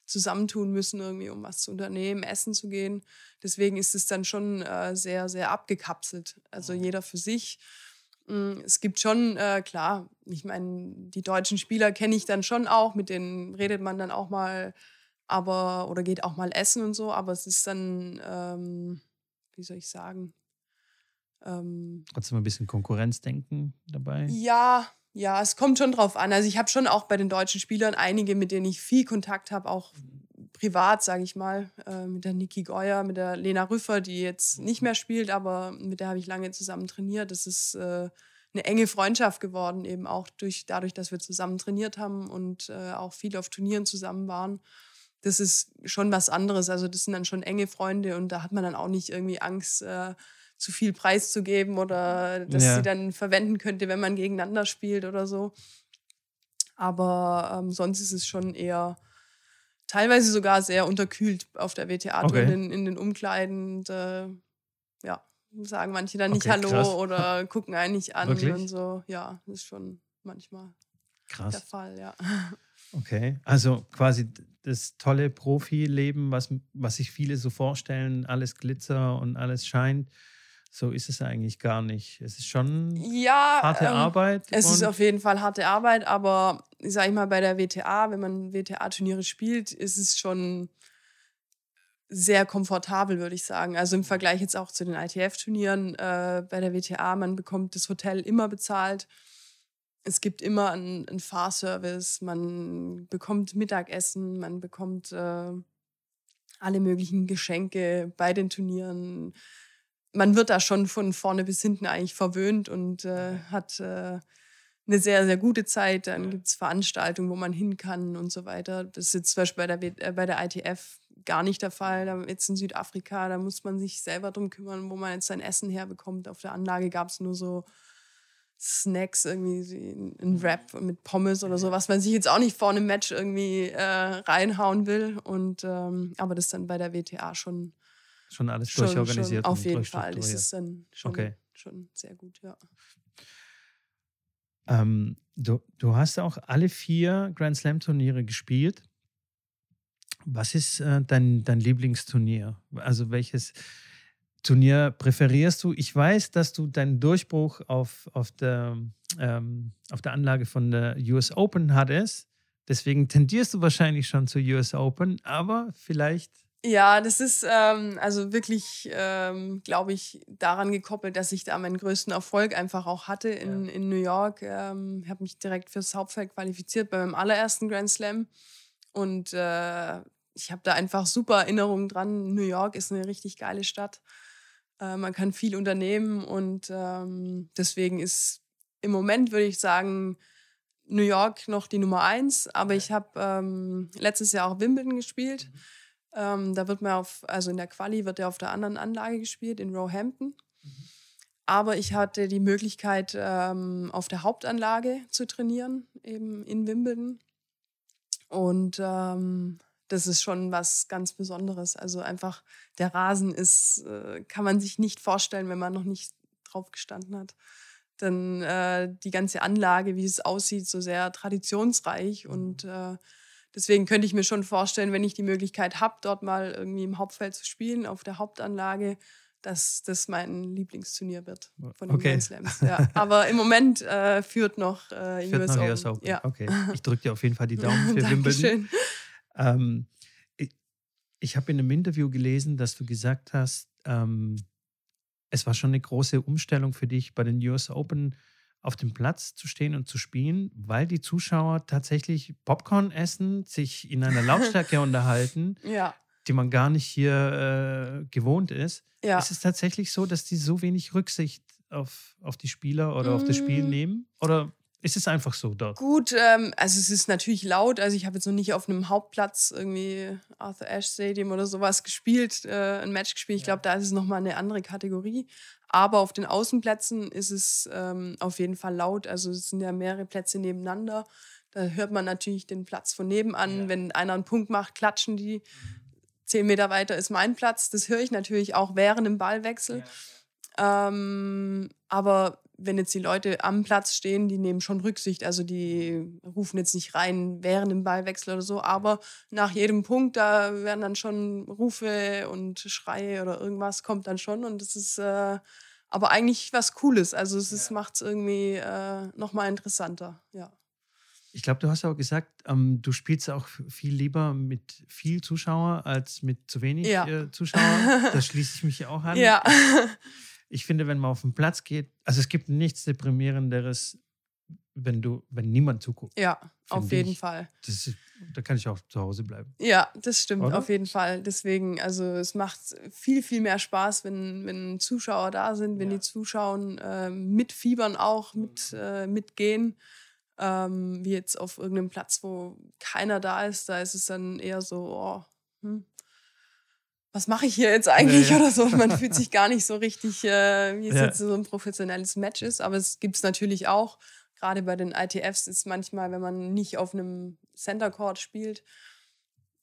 zusammentun müssen, irgendwie, um was zu unternehmen, essen zu gehen. Deswegen ist es dann schon äh, sehr, sehr abgekapselt. Also mhm. jeder für sich. Mm, es gibt schon, äh, klar, ich meine, die deutschen Spieler kenne ich dann schon auch, mit denen redet man dann auch mal, aber, oder geht auch mal essen und so, aber es ist dann, ähm, wie soll ich sagen? Ähm, Trotzdem ein bisschen Konkurrenzdenken dabei? Ja, ja, es kommt schon drauf an. Also ich habe schon auch bei den deutschen Spielern einige, mit denen ich viel Kontakt habe, auch privat, sage ich mal, äh, mit der Niki Geuer, mit der Lena Rüffer, die jetzt nicht mehr spielt, aber mit der habe ich lange zusammen trainiert. Das ist äh, eine enge Freundschaft geworden, eben auch durch, dadurch, dass wir zusammen trainiert haben und äh, auch viel auf Turnieren zusammen waren. Das ist schon was anderes. Also das sind dann schon enge Freunde und da hat man dann auch nicht irgendwie Angst, äh, zu viel preiszugeben oder dass ja. sie dann verwenden könnte, wenn man gegeneinander spielt oder so. Aber ähm, sonst ist es schon eher teilweise sogar sehr unterkühlt auf der WTA okay. drin in, den Umkleiden. Und, äh, ja, sagen manche dann nicht okay, Hallo krass. oder *laughs* gucken einen nicht an Wirklich? und so. Ja, das ist schon manchmal krass. der Fall, ja. Okay, also quasi das tolle Profileben, was, was sich viele so vorstellen, alles Glitzer und alles scheint. So ist es eigentlich gar nicht. Es ist schon ja, harte ähm, Arbeit. Es ist auf jeden Fall harte Arbeit, aber ich sage mal bei der WTA, wenn man WTA-Turniere spielt, ist es schon sehr komfortabel, würde ich sagen. Also im Vergleich jetzt auch zu den ITF-Turnieren äh, bei der WTA, man bekommt das Hotel immer bezahlt. Es gibt immer einen, einen Fahrservice, man bekommt Mittagessen, man bekommt äh, alle möglichen Geschenke bei den Turnieren man wird da schon von vorne bis hinten eigentlich verwöhnt und äh, hat äh, eine sehr, sehr gute Zeit. Dann gibt es Veranstaltungen, wo man hin kann und so weiter. Das ist jetzt zum Beispiel bei der, äh, bei der ITF gar nicht der Fall. Da, jetzt in Südafrika, da muss man sich selber drum kümmern, wo man jetzt sein Essen herbekommt. Auf der Anlage gab es nur so Snacks, irgendwie ein Wrap mit Pommes oder so, was man sich jetzt auch nicht vor einem Match irgendwie äh, reinhauen will. Und ähm, aber das dann bei der WTA schon Schon alles schon, durchorganisiert. Schon, auf jeden Fall. Ist dann schon, okay. schon sehr gut, ja. Ähm, du, du hast auch alle vier Grand Slam-Turniere gespielt. Was ist äh, dein, dein Lieblingsturnier? Also welches Turnier präferierst du? Ich weiß, dass du deinen Durchbruch auf, auf, der, ähm, auf der Anlage von der US Open hattest. Deswegen tendierst du wahrscheinlich schon zur US Open, aber vielleicht ja, das ist ähm, also wirklich, ähm, glaube ich, daran gekoppelt, dass ich da meinen größten Erfolg einfach auch hatte in, ja. in New York. Ähm, ich habe mich direkt fürs Hauptfeld qualifiziert bei meinem allerersten Grand Slam. Und äh, ich habe da einfach super Erinnerungen dran. New York ist eine richtig geile Stadt. Äh, man kann viel unternehmen und ähm, deswegen ist im Moment, würde ich sagen, New York noch die Nummer eins. Aber ich habe ähm, letztes Jahr auch Wimbledon gespielt. Mhm ähm, da wird man auf, also in der Quali wird er auf der anderen Anlage gespielt, in Roehampton. Mhm. Aber ich hatte die Möglichkeit, ähm, auf der Hauptanlage zu trainieren, eben in Wimbledon. Und ähm, das ist schon was ganz Besonderes. Also einfach der Rasen ist, äh, kann man sich nicht vorstellen, wenn man noch nicht drauf gestanden hat. Denn äh, die ganze Anlage, wie es aussieht, so sehr traditionsreich mhm. und äh, Deswegen könnte ich mir schon vorstellen, wenn ich die Möglichkeit habe, dort mal irgendwie im Hauptfeld zu spielen, auf der Hauptanlage, dass das mein Lieblingsturnier wird von den okay. Slams. Ja. Aber im Moment äh, führt noch äh, führt US, noch Open. US Open. Ja. Okay, *laughs* ich drücke dir auf jeden Fall die Daumen für Wimbledon. Ähm, ich ich habe in einem Interview gelesen, dass du gesagt hast, ähm, es war schon eine große Umstellung für dich bei den US Open auf dem Platz zu stehen und zu spielen, weil die Zuschauer tatsächlich Popcorn essen, sich in einer Lautstärke *laughs* unterhalten, ja. die man gar nicht hier äh, gewohnt ist. Ja. Ist es tatsächlich so, dass die so wenig Rücksicht auf, auf die Spieler oder mm. auf das Spiel mm. nehmen? Oder ist es einfach so dort? Gut, ähm, also es ist natürlich laut. Also ich habe jetzt noch nicht auf einem Hauptplatz irgendwie Arthur Ashe Stadium oder sowas gespielt, äh, ein Match gespielt. Ich glaube, da ist es nochmal eine andere Kategorie. Aber auf den Außenplätzen ist es ähm, auf jeden Fall laut. Also es sind ja mehrere Plätze nebeneinander. Da hört man natürlich den Platz von nebenan. Ja. Wenn einer einen Punkt macht, klatschen die. Zehn Meter weiter ist mein Platz. Das höre ich natürlich auch während dem Ballwechsel. Ja. Ähm, aber wenn jetzt die Leute am Platz stehen, die nehmen schon Rücksicht. Also die rufen jetzt nicht rein während dem Ballwechsel oder so, aber nach jedem Punkt, da werden dann schon Rufe und Schreie oder irgendwas kommt dann schon und das ist äh, aber eigentlich was Cooles. Also es ja. macht es irgendwie äh, nochmal interessanter, ja. Ich glaube, du hast auch gesagt, ähm, du spielst auch viel lieber mit viel Zuschauer als mit zu wenig ja. äh, Zuschauer. *laughs* Das schließe ich mich auch an. Ja. *laughs* Ich finde, wenn man auf den Platz geht, also es gibt nichts deprimierenderes, wenn du, wenn niemand zuguckt. Ja, auf jeden ich. Fall. Ist, da kann ich auch zu Hause bleiben. Ja, das stimmt, Oder? auf jeden Fall. Deswegen, also es macht viel, viel mehr Spaß, wenn, wenn Zuschauer da sind, wenn ja. die Zuschauer äh, mitfiebern auch, mit, äh, mitgehen. Ähm, wie jetzt auf irgendeinem Platz, wo keiner da ist, da ist es dann eher so, oh, hm, was mache ich hier jetzt eigentlich ja, *laughs* ja. oder so. Man fühlt sich gar nicht so richtig, äh, wie es ja. jetzt so ein professionelles Match ist. Aber es gibt es natürlich auch. Gerade bei den ITFs ist manchmal, wenn man nicht auf einem Center Court spielt,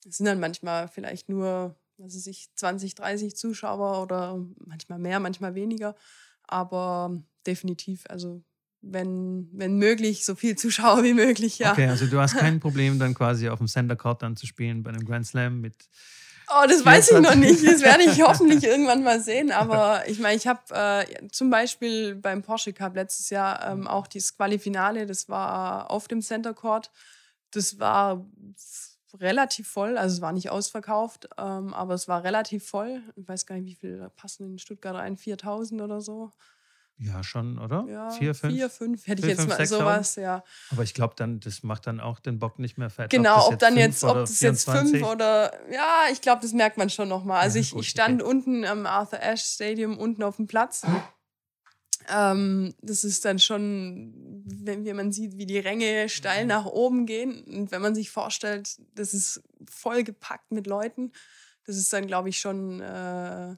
sind dann manchmal vielleicht nur, was weiß ich, 20, 30 Zuschauer oder manchmal mehr, manchmal weniger. Aber definitiv, also wenn, wenn möglich, so viel Zuschauer wie möglich, ja. Okay, also du hast kein *laughs* Problem, dann quasi auf dem Center Court dann zu spielen bei einem Grand Slam mit Oh, das weiß ich noch nicht. Das werde ich hoffentlich irgendwann mal sehen. Aber ich meine, ich habe äh, zum Beispiel beim Porsche Cup letztes Jahr ähm, auch dieses Qualifinale, das war auf dem Center Court. Das war relativ voll, also es war nicht ausverkauft, ähm, aber es war relativ voll. Ich weiß gar nicht, wie viel passen in Stuttgart ein, 4000 oder so. Ja, schon, oder? Ja, vier, fünf. Vier, fünf, hätte vier, ich jetzt fünf, mal sowas, ja. Aber ich glaube dann, das macht dann auch den Bock nicht mehr fett. Genau, ob, ob dann jetzt, ob das jetzt fünf oder, ja, ich glaube, das merkt man schon nochmal. Also ja, ich, gut, ich stand okay. unten am Arthur Ashe Stadium, unten auf dem Platz. ähm, das ist dann schon, wenn, wenn man sieht, wie die Ränge steil nach oben gehen und wenn man sich vorstellt, das ist voll gepackt mit Leuten, das ist dann, glaube ich, schon... Äh,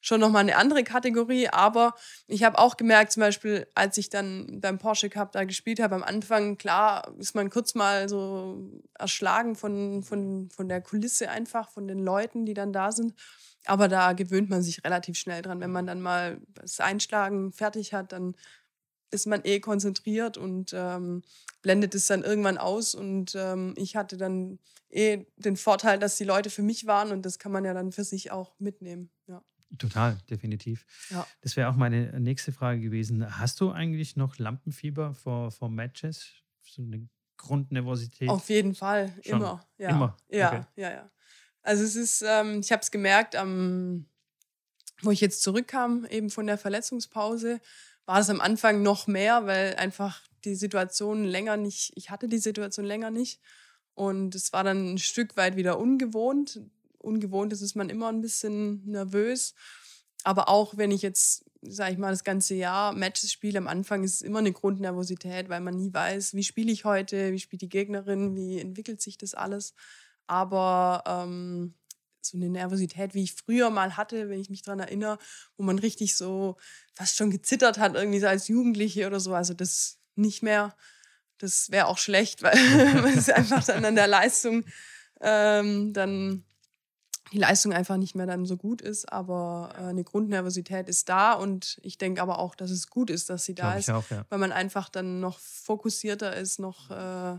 schon nochmal eine andere Kategorie. Aber ich habe auch gemerkt, zum Beispiel, als ich dann beim Porsche Cup da gespielt habe, am Anfang, klar, ist man kurz mal so erschlagen von, von, von der Kulisse einfach, von den Leuten, die dann da sind. Aber da gewöhnt man sich relativ schnell dran. Wenn man dann mal das Einschlagen fertig hat, dann ist man eh konzentriert und ähm, blendet es dann irgendwann aus. Und ähm, ich hatte dann eh den Vorteil, dass die Leute für mich waren und das kann man ja dann für sich auch mitnehmen. Total, definitiv. Ja. Das wäre auch meine nächste Frage gewesen. Hast du eigentlich noch Lampenfieber vor, vor Matches? So eine Grundnervosität? Auf jeden Fall, Schon. immer. Ja. Immer? Ja, okay. ja, ja. Also es ist, ähm, ich habe es gemerkt, am, wo ich jetzt zurückkam, eben von der Verletzungspause, war es am Anfang noch mehr, weil einfach die Situation länger nicht, ich hatte die Situation länger nicht. Und es war dann ein Stück weit wieder ungewohnt ungewohnt ist, ist man immer ein bisschen nervös. Aber auch wenn ich jetzt, sage ich mal, das ganze Jahr Matches spiele, am Anfang ist es immer eine Grundnervosität, weil man nie weiß, wie spiele ich heute, wie spielt die Gegnerin, wie entwickelt sich das alles. Aber ähm, so eine Nervosität, wie ich früher mal hatte, wenn ich mich daran erinnere, wo man richtig so fast schon gezittert hat, irgendwie so als Jugendliche oder so. Also das nicht mehr. Das wäre auch schlecht, weil *laughs* man ist einfach dann an der Leistung ähm, dann die Leistung einfach nicht mehr dann so gut ist, aber äh, eine Grundnervosität ist da und ich denke aber auch, dass es gut ist, dass sie da ist, auch, ja. weil man einfach dann noch fokussierter ist, noch äh,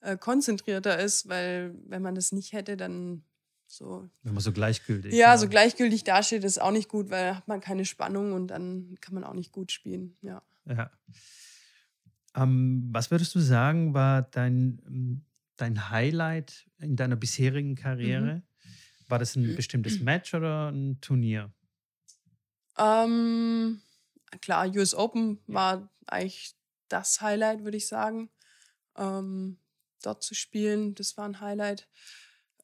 äh, konzentrierter ist, weil wenn man das nicht hätte, dann so. Wenn man so gleichgültig. Ja, ja. so gleichgültig dasteht, ist auch nicht gut, weil hat man keine Spannung und dann kann man auch nicht gut spielen. Ja. ja. Ähm, was würdest du sagen, war dein, dein Highlight in deiner bisherigen Karriere? Mhm war das ein bestimmtes *clears throat* Match oder ein Turnier? Ähm, klar, US Open war eigentlich das Highlight, würde ich sagen. Ähm, dort zu spielen, das war ein Highlight.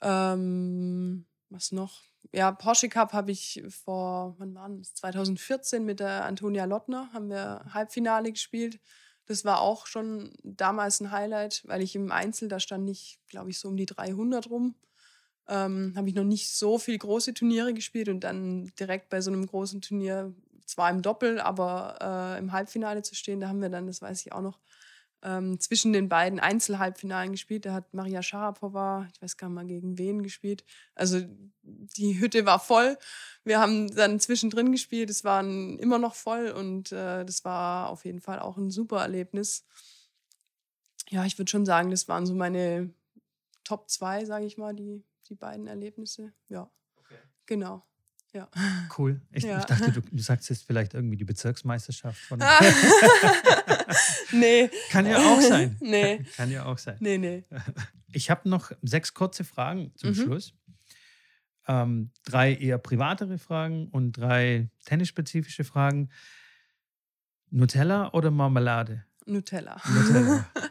Ähm, was noch? Ja, Porsche Cup habe ich vor, wann war das? 2014 mit der Antonia Lottner, haben wir Halbfinale gespielt. Das war auch schon damals ein Highlight, weil ich im Einzel, da stand ich, glaube ich, so um die 300 rum ähm, habe ich noch nicht so viel große Turniere gespielt und dann direkt bei so einem großen Turnier, zwar im Doppel, aber äh, im Halbfinale zu stehen, da haben wir dann, das weiß ich auch noch, ähm, zwischen den beiden Einzelhalbfinalen gespielt. Da hat Maria Sharapova, ich weiß gar nicht mal gegen wen gespielt. Also die Hütte war voll. Wir haben dann zwischendrin gespielt. Es war immer noch voll und äh, das war auf jeden Fall auch ein super Erlebnis. Ja, ich würde schon sagen, das waren so meine Top 2, sage ich mal, die, die beiden Erlebnisse. Ja, okay. genau. Ja. Cool. Ich, ja. ich dachte, du, du, sagst jetzt vielleicht irgendwie die Bezirksmeisterschaft von. *laughs* nee. Kann ja auch sein. *laughs* Nee. Kann ja auch sein. Nee, nee. Ich habe noch sechs kurze Fragen zum mhm. Schluss. Ähm, drei eher privatere Fragen und drei tennisspezifische Fragen. Nutella oder Marmelade? Nutella. Nutella. *laughs*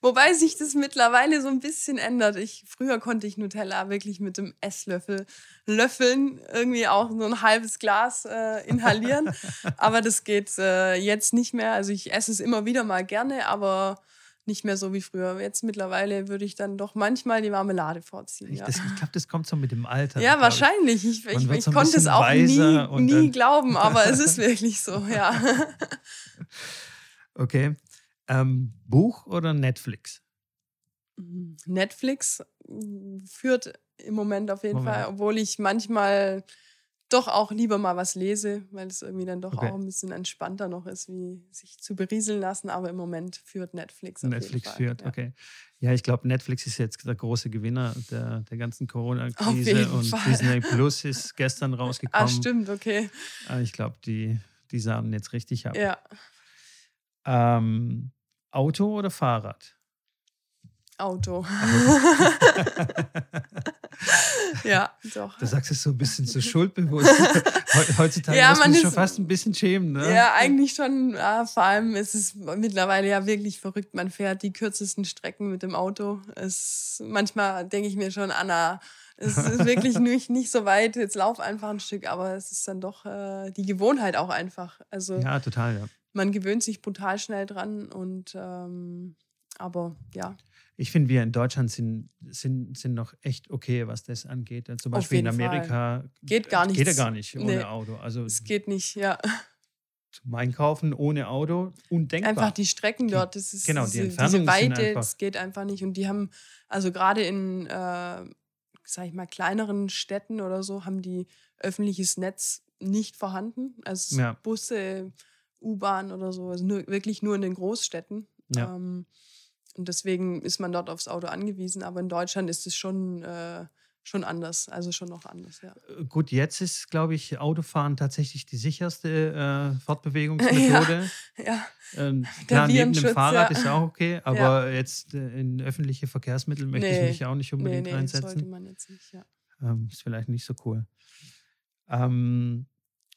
Wobei sich das mittlerweile so ein bisschen ändert. Ich, früher konnte ich Nutella wirklich mit dem Esslöffel löffeln, irgendwie auch so ein halbes Glas äh, inhalieren. *laughs* aber das geht äh, jetzt nicht mehr. Also ich esse es immer wieder mal gerne, aber nicht mehr so wie früher. Jetzt mittlerweile würde ich dann doch manchmal die Marmelade vorziehen. Ja. Ich, ich glaube, das kommt so mit dem Alter. Ja, wahrscheinlich. Ich, ich, ich so konnte es auch nie, nie glauben, aber es ist *laughs* wirklich so, ja. *laughs* Okay. Ähm, Buch oder Netflix? Netflix mm, führt im Moment auf jeden Moment. Fall, obwohl ich manchmal doch auch lieber mal was lese, weil es irgendwie dann doch okay. auch ein bisschen entspannter noch ist, wie sich zu berieseln lassen. Aber im Moment führt Netflix. Netflix führt, ja. okay. Ja, ich glaube, Netflix ist jetzt der große Gewinner der, der ganzen Corona-Krise und Fall. Disney *laughs* Plus ist gestern ah, rausgekommen. Ah, stimmt, okay. Ah, ich glaube, die, die sahen jetzt richtig ab. Ja. Ähm, Auto oder Fahrrad? Auto. *laughs* ja, doch. Du sagst es so ein bisschen so schuldbewusst. *laughs* Heutzutage ja, muss man sich schon fast ein bisschen schämen. Ne? Ja, eigentlich schon. Ja, vor allem ist es mittlerweile ja wirklich verrückt. Man fährt die kürzesten Strecken mit dem Auto. Es, manchmal denke ich mir schon, Anna, es ist *laughs* wirklich nicht, nicht so weit. Jetzt lauf einfach ein Stück, aber es ist dann doch äh, die Gewohnheit auch einfach. Also, ja, total, ja man gewöhnt sich brutal schnell dran und ähm, aber ja. Ich finde, wir in Deutschland sind, sind, sind noch echt okay, was das angeht. Zum Beispiel in Amerika Fall. geht gar nicht. Geht ja gar nicht ohne nee, Auto. Also es geht nicht, ja. Zum Einkaufen ohne Auto undenkbar. Einfach die Strecken dort, das ist genau, die diese Weite, das geht einfach nicht. Und die haben, also gerade in, äh, sag ich mal, kleineren Städten oder so, haben die öffentliches Netz nicht vorhanden. Also ja. Busse, U-Bahn oder so, also nur, wirklich nur in den Großstädten. Ja. Ähm, und deswegen ist man dort aufs Auto angewiesen. Aber in Deutschland ist es schon, äh, schon anders, also schon noch anders, ja. Äh, gut, jetzt ist, glaube ich, Autofahren tatsächlich die sicherste äh, *laughs* Fortbewegungsmethode. ja, ja. Ähm, klar, neben dem Fahrrad ja. ist auch okay, aber jetzt äh, in öffentliche Verkehrsmittel möchte nee. ich mich auch nicht unbedingt nee, nee, reinsetzen. Das sollte man jetzt nicht, ja. Ähm, ist vielleicht nicht so cool. Ähm,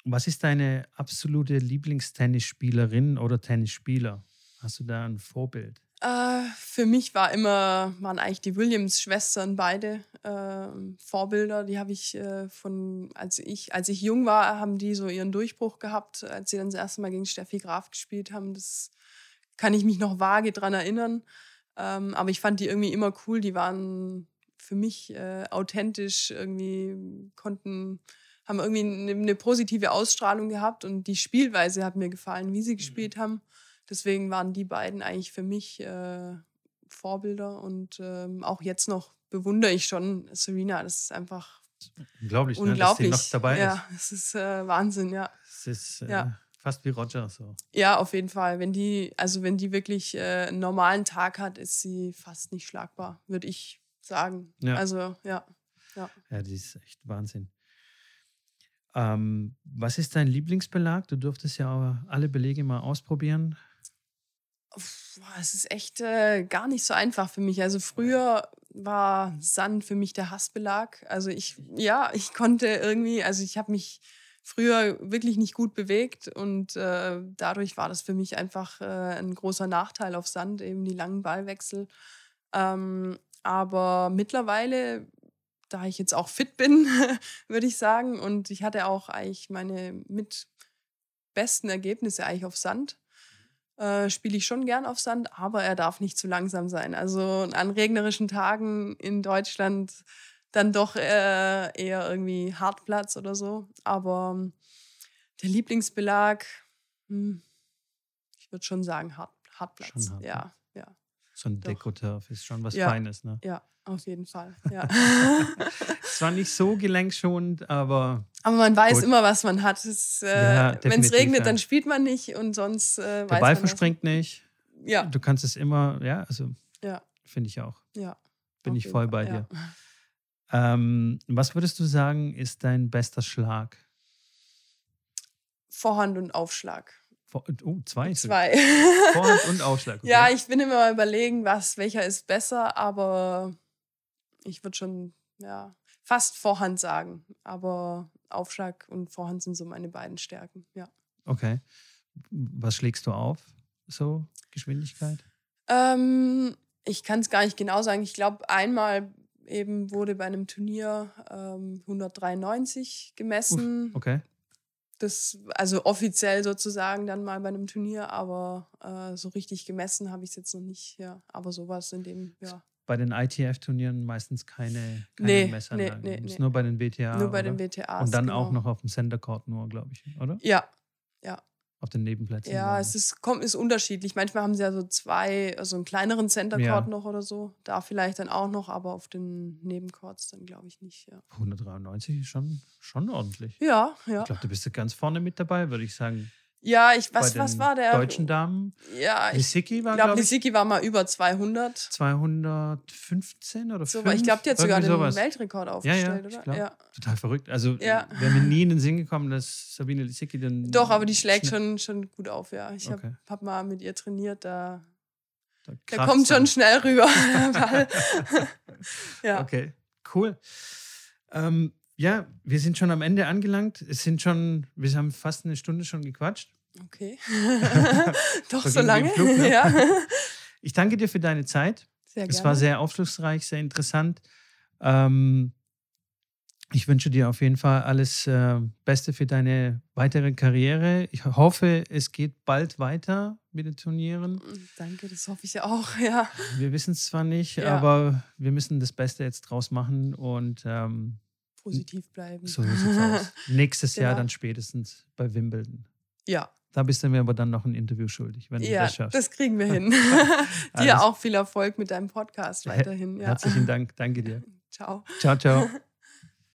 was ist deine absolute Lieblingstennisspielerin oder Tennisspieler? Hast du da ein Vorbild? Äh, für mich war immer, waren eigentlich die Williams-Schwestern beide äh, Vorbilder. Die habe ich äh, von, als ich, als ich jung war, haben die so ihren Durchbruch gehabt, als sie dann das erste Mal gegen Steffi Graf gespielt haben. Das kann ich mich noch vage dran erinnern. Ähm, aber ich fand die irgendwie immer cool. Die waren für mich äh, authentisch, irgendwie konnten haben irgendwie eine, eine, positive Ausstrahlung gehabt und die Spielweise hat mir gefallen, wie sie mhm. gespielt haben. Deswegen waren die beiden eigentlich für mich äh, Vorbilder und ähm, auch jetzt noch bewundere ich schon Serena. Das ist einfach unglaublich, unglaublich. Ne, dass sie noch dabei ja, ist. Ja, es ist äh, Wahnsinn, ja. Es ist äh, ja. fast wie Roger so. Ja, auf jeden Fall. Wenn die, also wenn die wirklich äh, einen normalen Tag hat, ist sie fast nicht schlagbar, würde ich sagen. Ja. Also ja. Ja. ja, die ist echt Wahnsinn. Ähm, was ist dein Lieblingsbelag? Du durftest ja alle Belege mal ausprobieren. Es ist echt äh, gar nicht so einfach für mich. Also früher war Sand für mich der Hassbelag. Also ich, ja, ich konnte irgendwie, also ich habe mich früher wirklich nicht gut bewegt und äh, dadurch war das für mich einfach äh, ein großer Nachteil auf Sand, eben die langen Ballwechsel. Ähm, aber mittlerweile da ich jetzt auch fit bin, *laughs* würde ich sagen. Und ich hatte auch eigentlich meine mit besten Ergebnisse eigentlich auf Sand. Äh, Spiele ich schon gern auf Sand, aber er darf nicht zu langsam sein. Also an regnerischen Tagen in Deutschland dann doch äh, eher irgendwie Hartplatz oder so. Aber ähm, der Lieblingsbelag, hm, ich würde schon sagen Hart, Hartplatz. Schon hart, ja, ja. So ein. Dekoturf ist schon was Ja. Feines, ne? Ja, auf jeden Fall. Ja. *laughs* Zwar nicht so gelenkschonend, aber Aber man weiß Gut. immer, was man hat. Es, Ja, äh, Wenn es regnet, ja. dann spielt man nicht und sonst äh, der weiß Ball verspringt nicht. Ja, Du kannst es immer, ja, also ja, finde ich auch. ja. Bin ich voll Fall, bei ja. dir. Ähm, was würdest du sagen, ist dein bester Schlag? Vorhand und Aufschlag. Oh, zwei. Zwei. *laughs* Vorhand und Aufschlag. Okay. Ja, ich bin immer mal überlegen, was, welcher ist besser, aber ich würde schon, ja, fast Vorhand sagen. Aber Aufschlag und Vorhand sind so meine beiden Stärken, ja. okay. Was schlägst du auf? So, Geschwindigkeit? Ähm, ich kann es gar nicht genau sagen. Ich glaube, einmal eben wurde bei einem Turnier ähm, 193 gemessen. Okay. Das, also offiziell sozusagen dann mal bei einem Turnier, aber äh, so richtig gemessen habe ich es jetzt noch nicht. Ja, aber sowas in dem, ja. Bei den ITF-Turnieren meistens keine, keine Nee, Messanlagen. nee, nee, nee. nur bei den WTA. Nur bei oder? den WTAs. Und dann genau. auch noch auf dem Center Court nur, glaube ich, oder? Ja, Auf den Nebenplätzen. ja, dann. es ist, kommt, ist unterschiedlich. Manchmal haben sie ja so zwei, also einen kleineren Center Ja. Court noch oder so. Da vielleicht dann auch noch, aber auf den Nebencourts dann glaube ich nicht. Ja, 193 ist schon, schon ordentlich. ja. ja. Ich glaube, du bist ja ganz vorne mit dabei, würde ich sagen. Ja, ich, was, was war der? Deutschen Damen. Ja, ich Lissiki war, glaube, ich, Lisicki war mal über 200. 215 oder So, 5. ich glaube, die hat sogar den sowas. Weltrekord Ja, aufgestellt, ja, ich oder? glaub. Ja. Total verrückt. Also Ja. wäre mir nie in den Sinn gekommen, dass Sabine Lissicki dann. Doch, aber die schlägt schon, schon gut auf, ja. Ich habe Okay. hab mal mit ihr trainiert, da, da da kommt schon schnell rüber. *laughs* *laughs* Ja. Okay, cool. Ähm, ja, wir sind schon am Ende angelangt. Es sind schon, wir haben fast eine Stunde schon gequatscht. Okay. *laughs* Doch, so lange? Flug, ne? Ja. *laughs* Ich danke dir für deine Zeit. Sehr Es gerne. war sehr aufschlussreich, sehr interessant. Ähm, ich wünsche dir auf jeden Fall alles äh, Beste für deine weitere Karriere. Ich hoffe, es geht bald weiter mit den Turnieren. Danke, das hoffe ich auch, *laughs* ja. Wir wissen es zwar nicht, Ja. aber wir müssen das Beste jetzt draus machen und ähm, Positiv bleiben. so sieht es aus. *laughs* Nächstes Jahr Genau. dann spätestens bei Wimbledon. Ja, Da bist du mir aber dann noch ein Interview schuldig, wenn du ja das schaffst. das kriegen wir *laughs* hin. Dir auch viel Erfolg mit deinem Podcast weiterhin. Ja. Herzlichen Dank, danke dir. *laughs* Ciao. Ciao, ciao.